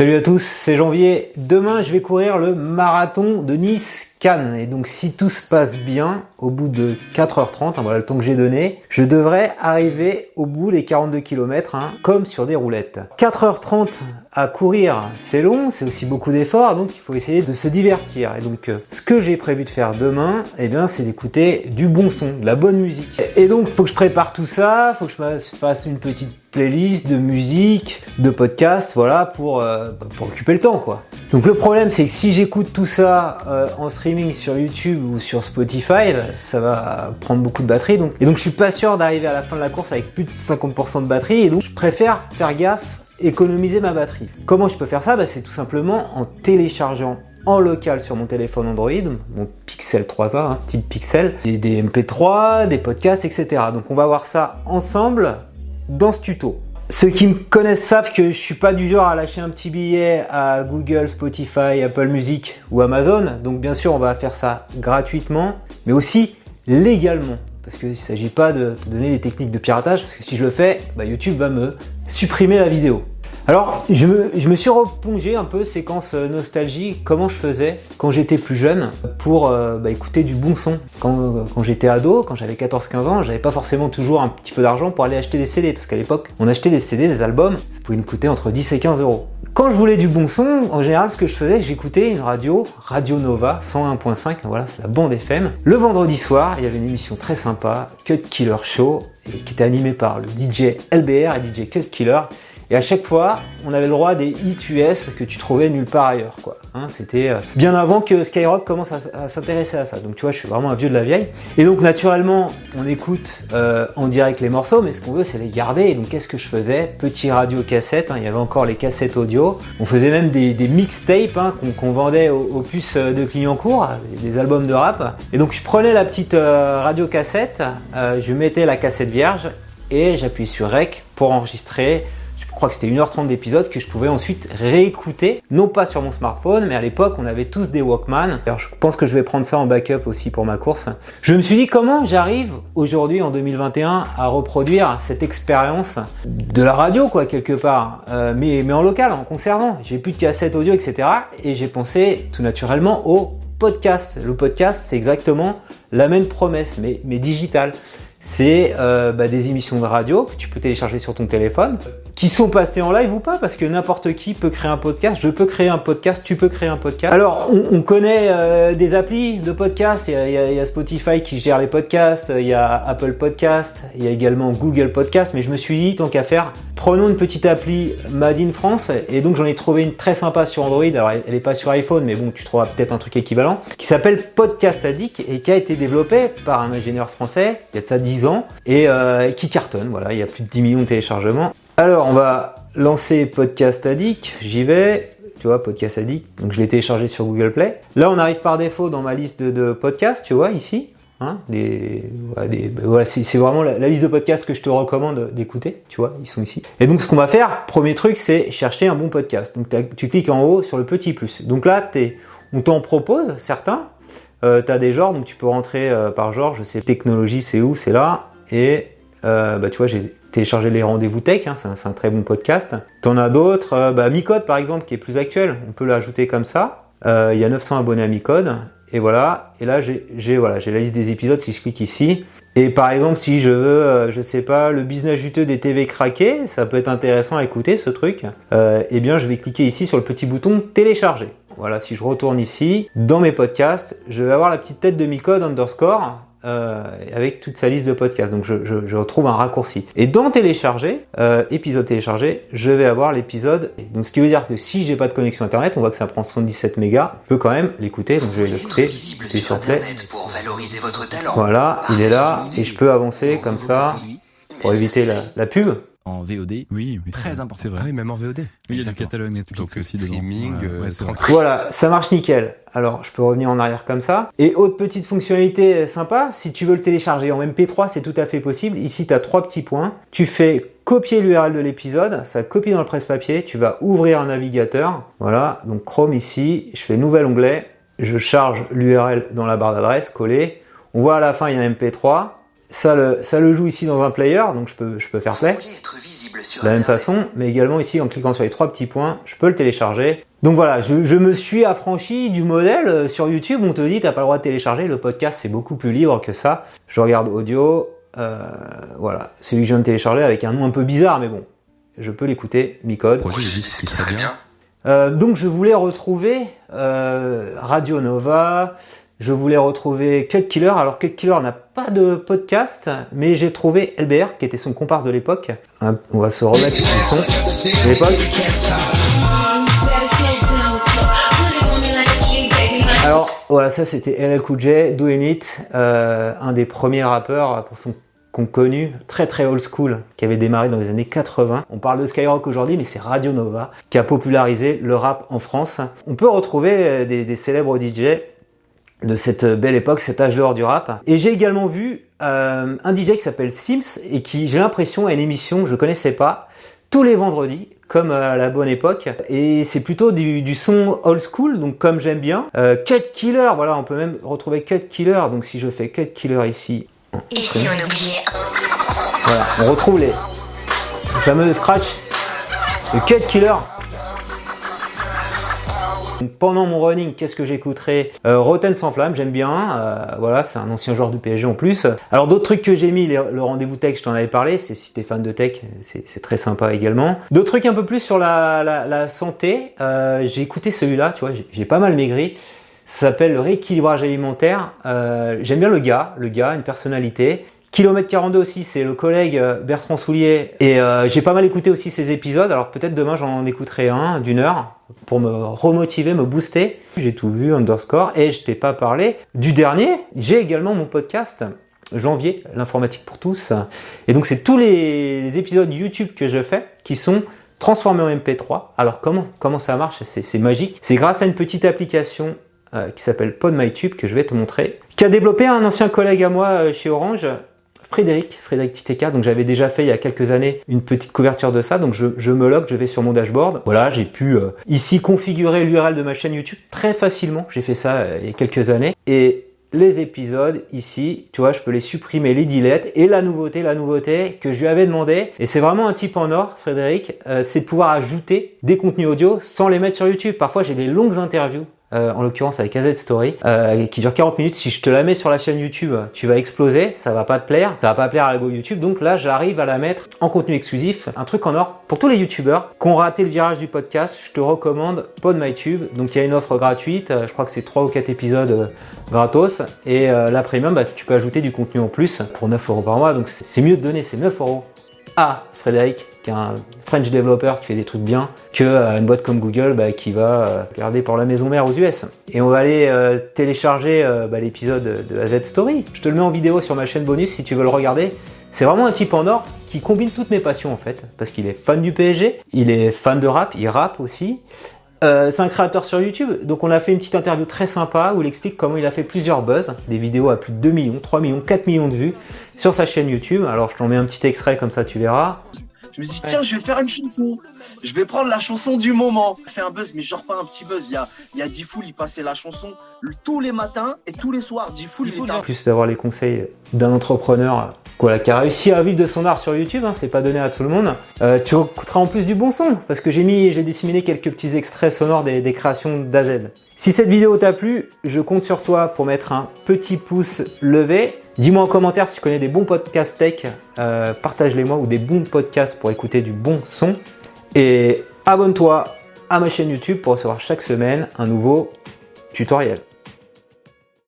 Salut à tous, c'est Janvier. Demain, je vais courir le marathon de Nice-Cannes. Et donc, si tout se passe bien, au bout de 4h30, hein, voilà le temps que j'ai donné, je devrais arriver au bout des 42 km, hein, comme sur des roulettes. 4h30 à courir, c'est long, c'est aussi beaucoup d'efforts, donc il faut essayer de se divertir. Et donc, euh, ce que j'ai prévu de faire demain, eh bien, c'est d'écouter du bon son, de la bonne musique. Et donc, faut que je prépare tout ça, faut que je fasse une petite playlist de musique, de podcast, voilà, pour, euh, pour occuper le temps, quoi. Donc le problème, c'est que si j'écoute tout ça euh, en streaming sur YouTube ou sur Spotify, ça va prendre beaucoup de batterie. Donc, et donc je suis pas sûr d'arriver à la fin de la course avec plus de 50% de batterie. Et donc je préfère faire gaffe, économiser ma batterie. Comment je peux faire ça? Bah, C'est tout simplement en téléchargeant en local sur mon téléphone Android, mon Pixel 3a, hein, type Pixel, et des MP3, des podcasts, etc. Donc on va voir ça ensemble dans ce tuto. Ceux qui me connaissent savent que je suis pas du genre à lâcher un petit billet à Google, Spotify, Apple Music ou Amazon. Donc bien sûr, on va faire ça gratuitement, mais aussi légalement. Parce qu'il ne s'agit pas de te donner des techniques de piratage, parce que si je le fais, bah, YouTube va me supprimer la vidéo. Alors, je me, suis replongé un peu séquence euh, nostalgie, comment je faisais quand j'étais plus jeune pour euh, bah, écouter du bon son. Quand, j'étais ado, quand j'avais 14-15 ans, j'avais pas forcément toujours un petit peu d'argent pour aller acheter des CD, parce qu'à l'époque, on achetait des CD, des albums, ça pouvait nous coûter entre 10 et 15 euros. Quand je voulais du bon son, en général, ce que je faisais, j'écoutais une radio, Radio Nova 101.5, voilà, c'est la bande FM. Le vendredi soir, il y avait une émission très sympa, Cut Killer Show, qui était animée par le DJ LBR et DJ Cut Killer. Et à chaque fois, on avait le droit des hits US que tu trouvais nulle part ailleurs. Quoi. Hein, C'était euh, bien avant que Skyrock commence à, s'intéresser à ça. Donc tu vois, je suis vraiment un vieux de la vieille. Et donc naturellement, on écoute euh, en direct les morceaux, mais ce qu'on veut, c'est les garder. Et donc qu'est-ce que je faisais? Petit radio cassette, hein, il y avait encore les cassettes audio. On faisait même des, mixtapes hein, qu'on vendait aux, puces de Clignancourt, des albums de rap. Et donc je prenais la petite euh, radio cassette, je mettais la cassette vierge et j'appuie sur REC pour enregistrer crois que c'était 1h30 d'épisode que je pouvais ensuite réécouter, non pas sur mon smartphone, mais à l'époque on avait tous des Walkman. Alors je pense que je vais prendre ça en backup aussi pour ma course. Je me suis dit comment j'arrive aujourd'hui en 2021 à reproduire cette expérience de la radio quoi quelque part, euh, mais, mais en local, en conservant. J'ai plus de cassette audio, etc. Et j'ai pensé tout naturellement au podcast. Le podcast, c'est exactement la même promesse, mais, mais digital c'est euh, bah, des émissions de radio que tu peux télécharger sur ton téléphone, qui sont passées en live ou pas, parce que n'importe qui peut créer un podcast. Je peux créer un podcast, tu peux créer un podcast. Alors, on, connaît euh, des applis de podcast. Il y, a, Spotify qui gère les podcasts, il y a Apple Podcast, il y a également Google Podcast. Mais je me suis dit, tant qu'à faire, prenons une petite appli Made in France. Et donc, j'en ai trouvé une très sympa sur Android. Alors, elle n'est pas sur iPhone, mais bon, tu trouveras peut-être un truc équivalent, qui s'appelle Podcast Addict et qui a été développé par un ingénieur français. Il y a de ça 10 ans et euh, qui cartonne. Voilà, il y a plus de 10 millions de téléchargements. Alors, on va lancer Podcast Addict. J'y vais. Tu vois, Podcast Addict. Donc, je l'ai téléchargé sur Google Play. Là, on arrive par défaut dans ma liste de, podcasts, tu vois, ici. Hein, des, bah, c'est vraiment la, liste de podcasts que je te recommande d'écouter, tu vois, ils sont ici. Et donc ce qu'on va faire, premier truc, c'est chercher un bon podcast. Donc tu cliques en haut sur le petit plus. Donc là, es, on t'en propose certains. Euh, tu as des genres, donc tu peux rentrer euh, par genre, je sais, technologie, c'est où, c'est là. Et euh, bah, tu vois, j'ai téléchargé les rendez-vous tech, hein, c'est un, très bon podcast. T'en as d'autres, euh, bah, Micode par exemple, qui est plus actuel, on peut l'ajouter comme ça. Euh, il y a 900 abonnés à Micode. Et voilà, et là j'ai voilà, j'ai la liste des épisodes si je clique ici. Et par exemple, si je veux, je sais pas, le business juteux des TV craqués, ça peut être intéressant à écouter ce truc. Euh, eh bien, je vais cliquer ici sur le petit bouton télécharger. Voilà, si je retourne ici, dans mes podcasts, je vais avoir la petite tête de Micode underscore euh, avec toute sa liste de podcasts. Donc je, je, je retrouve un raccourci. Et dans télécharger, euh, épisode téléchargé, je vais avoir l'épisode. Donc ce qui veut dire que si j'ai pas de connexion internet, on voit que ça prend 77 mégas, je peux quand même l'écouter. Donc je vais l'écouter. sur play. Voilà, il est là et je peux avancer comme ça pour éviter la, la pub en VOD. Oui, oui très important. C'est vrai. Ah même en VOD. Oui, il y a du catalogue Netflix aussi streaming, euh, voilà, ça marche nickel. Alors, je peux revenir en arrière comme ça. Et autre petite fonctionnalité sympa, si tu veux le télécharger en MP3, c'est tout à fait possible. Ici, tu as trois petits points. Tu fais copier l'URL de l'épisode, ça copie dans le presse-papier, tu vas ouvrir un navigateur. Voilà, donc Chrome ici, je fais nouvel onglet, je charge l'URL dans la barre d'adresse, coller. On voit à la fin, il y a un MP3. ça le, ça le joue ici dans un player, donc je peux, je peux faire play. De la même façon, mais également ici en cliquant sur les trois petits points, je peux le télécharger. Donc voilà, je, je me suis affranchi du modèle euh, sur YouTube. On te dit t'as pas le droit de télécharger. Le podcast c'est beaucoup plus libre que ça. Je regarde audio, euh, voilà, celui que je viens de télécharger avec un nom un peu bizarre, mais bon, je peux l'écouter. Micode. Euh, donc je voulais retrouver euh, Radio Nova, je voulais retrouver Cut Killer. Alors Cut Killer n'a pas de podcast, mais j'ai trouvé LBR qui était son comparse de l'époque. On va se remettre le son de l'époque. Voilà, ça c'était LL Cool J, It, euh, un des premiers rappeurs pour qu'on connu, très très old school, qui avait démarré dans les années 80. On parle de Skyrock aujourd'hui, mais c'est Radio Nova qui a popularisé le rap en France. On peut retrouver des, des célèbres DJ de cette belle époque, cet âge d'or du rap. Et j'ai également vu euh, un DJ qui s'appelle Sims et qui, j'ai l'impression, a une émission, je connaissais pas, tous les vendredis, comme à la bonne époque. Et c'est plutôt du, du, son old school, donc comme j'aime bien. Euh, Cut Killer, voilà, on peut même retrouver Cut Killer. Donc si je fais Cut Killer ici. Et si on oubliait Voilà, on retrouve les, les fameux scratch, le Cut Killer. Pendant mon running, qu'est-ce que j'écouterai euh, Rotten sans flamme, j'aime bien. Euh, voilà, c'est un ancien joueur du PSG en plus. Alors d'autres trucs que j'ai mis, le rendez-vous tech, je t'en avais parlé. C'est si t'es fan de tech, c'est très sympa également. D'autres trucs un peu plus sur la, santé. Euh, j'ai écouté celui-là, tu vois, j'ai pas mal maigri. Ça s'appelle le rééquilibrage alimentaire. J'aime bien le gars, le gars, une personnalité. Kilomètre 42 aussi, c'est le collègue euh, Bertrand Soulier. Et euh, j'ai pas mal écouté aussi ces épisodes. Alors peut-être demain j'en écouterai un d'une heure pour me remotiver, me booster. J'ai tout vu, underscore. Et je t'ai pas parlé du dernier. J'ai également mon podcast janvier, l'informatique pour tous. Et donc c'est tous les épisodes YouTube que je fais qui sont transformés en MP3. Alors comment comment ça marche? C'est magique. C'est grâce à une petite application euh, qui s'appelle PodMyTube que je vais te montrer, qui a développé un ancien collègue à moi chez Orange, Frédéric, Frédéric Titeka, donc j'avais déjà fait il y a quelques années une petite couverture de ça, donc je, je me log, je vais sur mon dashboard. Voilà, j'ai pu euh, ici configurer l'URL de ma chaîne YouTube très facilement, j'ai fait ça euh, il y a quelques années, et les épisodes ici, tu vois, je peux les supprimer, les delete, et la nouveauté, la nouveauté que je lui avais demandé, et c'est vraiment un type en or, Frédéric, euh, c'est de pouvoir ajouter des contenus audio sans les mettre sur YouTube. Parfois j'ai des longues interviews euh, en l'occurrence avec AZ Story, euh, qui dure 40 minutes. Si je te la mets sur la chaîne YouTube, tu vas exploser, ça va pas te plaire, ça va pas plaire à l'algo YouTube. Donc là, j'arrive à la mettre en contenu exclusif, un truc en or pour tous les YouTubeurs qui ont raté le virage du podcast. Je te recommande PodMyTube. Donc il y a une offre gratuite, euh, je crois que c'est 3 ou 4 épisodes euh, gratos, et euh, la premium, bah, tu peux ajouter du contenu en plus pour 9 euros par mois. Donc c'est mieux de donner ces 9 euros à Frédéric, qui est un French developer qui fait des trucs bien, que euh, une boîte comme Google bah, qui va euh, garder pour la maison mère aux US. Et on va aller euh, télécharger bah, l'épisode de AZ Story. Je te le mets en vidéo sur ma chaîne bonus si tu veux le regarder. C'est vraiment un type en or qui combine toutes mes passions en fait, parce qu'il est fan du PSG, il est fan de rap, il rappe aussi, c'est un créateur sur YouTube, donc on a fait une petite interview très sympa où il explique comment il a fait plusieurs buzz, des vidéos à plus de 2 millions, 3 millions, 4 millions de vues sur sa chaîne YouTube. Alors je t'en mets un petit extrait comme ça tu verras. Je me dis tiens je vais faire une chanson, je vais prendre la chanson du moment. Fait un buzz mais genre pas un petit buzz, il y a, il y a Diffoul, il passait la chanson tous les matins et tous les soirs. Diffoul, il était... Plus d'avoir les conseils d'un entrepreneur voilà, qui a réussi à vivre de son art sur YouTube, hein, c'est pas donné à tout le monde. Euh, tu écouteras en plus du bon son, parce que j'ai mis, j'ai disséminé quelques petits extraits sonores des, des créations d'AZ. Si cette vidéo t'a plu, je compte sur toi pour mettre un petit pouce levé. Dis-moi en commentaire si tu connais des bons podcasts tech, euh, partage-les moi, ou des bons podcasts pour écouter du bon son. Et abonne-toi à ma chaîne YouTube pour recevoir chaque semaine un nouveau tutoriel.